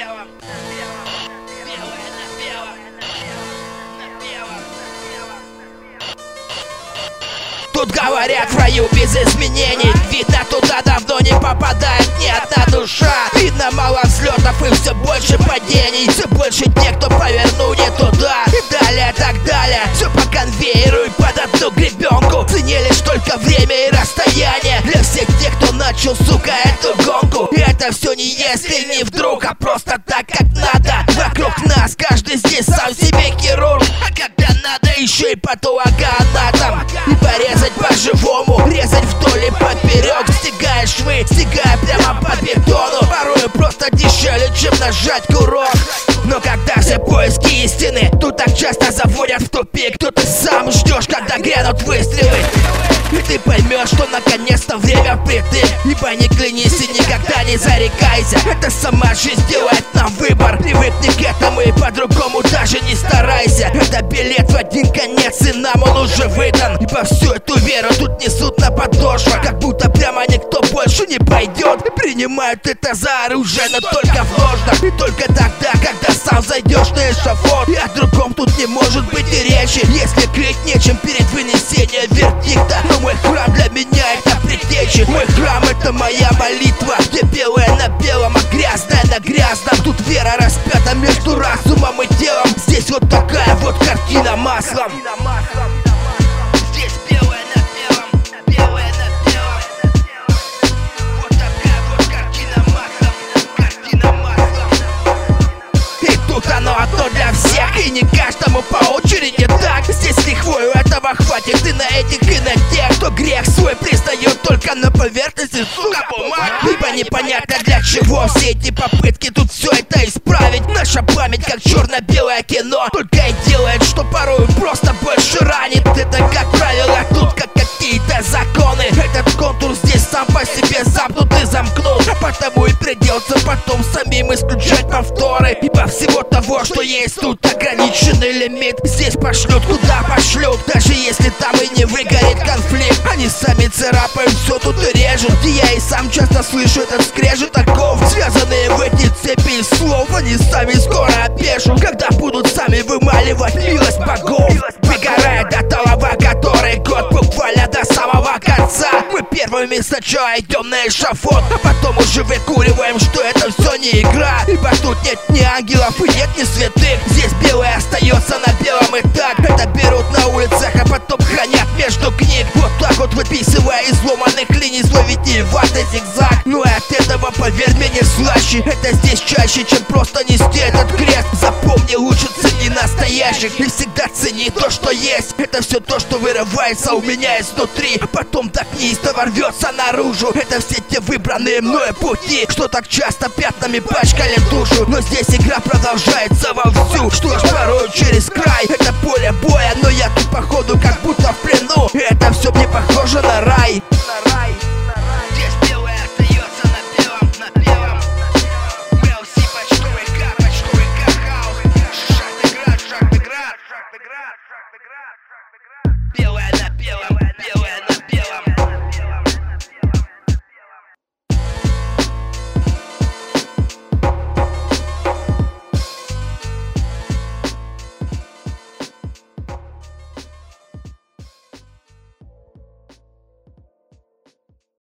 белом. Тут говорят в раю без изменений. Видно туда давно не попадает ни одна душа. Видно мало взлетов и все больше падений. Все больше тех, кто повернул не туда. И далее так далее. Все по конвейеру и под одну гребенку Цени лишь только время и расстояние. Для всех тех, кто начал, сука, эту гонку. И это все не если, еще и патологоанатом И порезать по-живому, резать вдоль и поперек Стегая швы, стегая прямо по бетону. Порою просто дешевле, чем нажать курок. Но когда все поиски истины Тут так часто заводят в тупик. Тут ты сам ждешь, когда грянут выстрелы и ты поймешь, что наконец-то время впритык Ибо не клянись и никогда не зарекайся. Это сама жизнь делает нам выбор. Привыкни к этому и по-другому даже не старайся. Это билет в один конец и нам он уже выдан. Ибо всю эту веру тут несут на подошвах. Как будто прямо никто больше не пойдет И принимают это за оружие, но только в ложных И только тогда, когда сам зайдешь на эшафот. И о другом тут не может быть и речи. Если крыть нечем перед вынесением вердикта мой храм для меня это предтечи Мой храм это моя молитва Где белое на белом, а грязное на грязном. Тут вера распята между разумом и телом. Здесь вот такая вот картина маслом. Здесь белое на белом, белое на белом. Вот такая вот картина маслом, картина маслом. И тут оно одно для всех И не каждому по очереди так. Здесь лихвою хватит и на этих, и на тех Кто грех свой признает только на поверхности, сука, бумаг. Ибо непонятно для чего все эти попытки Тут все это исправить. Наша память как черно-белое кино Только и делает, что порой просто больше ранит. Это как правило тут как какие-то законы. Этот контур здесь себе замкнут и замкнут А потому и придется потом самим исключать повторы. Ибо всего того, что есть тут ограниченный лимит. Здесь пошлют, куда пошлют Даже если там и не выгорит конфликт. Они сами царапают все тут и режут. И я и сам часто слышу этот скрежет оков. Связанные в эти цепи слов Они сами скоро опешут Когда будут сами вымаливать милость богов. Выгорая первыми сначала идем на эшафот А потом уже выкуриваем, что это все не игра. Ибо тут нет ни ангелов и нет ни святых. Здесь белое остается на белом и так. Это берут на улицах, а потом хранят между книг. Вот вот выписывая из сломанных линий свой витиеватый зигзаг. Ну и от этого, поверь мне, не слаще. Это здесь чаще, чем просто нести этот крест. Запомни, лучше цени настоящих И всегда цени то, что есть. Это все то, что вырывается у меня изнутри. А потом так неистово рвется наружу. Это все те выбранные мною пути Что так часто пятнами пачкали душу. Но здесь игра продолжается вовсю. Что ж, порой через край. Это поле боя, но я тут походу похожа на рай Игра, шаг, игра, шаг, игра.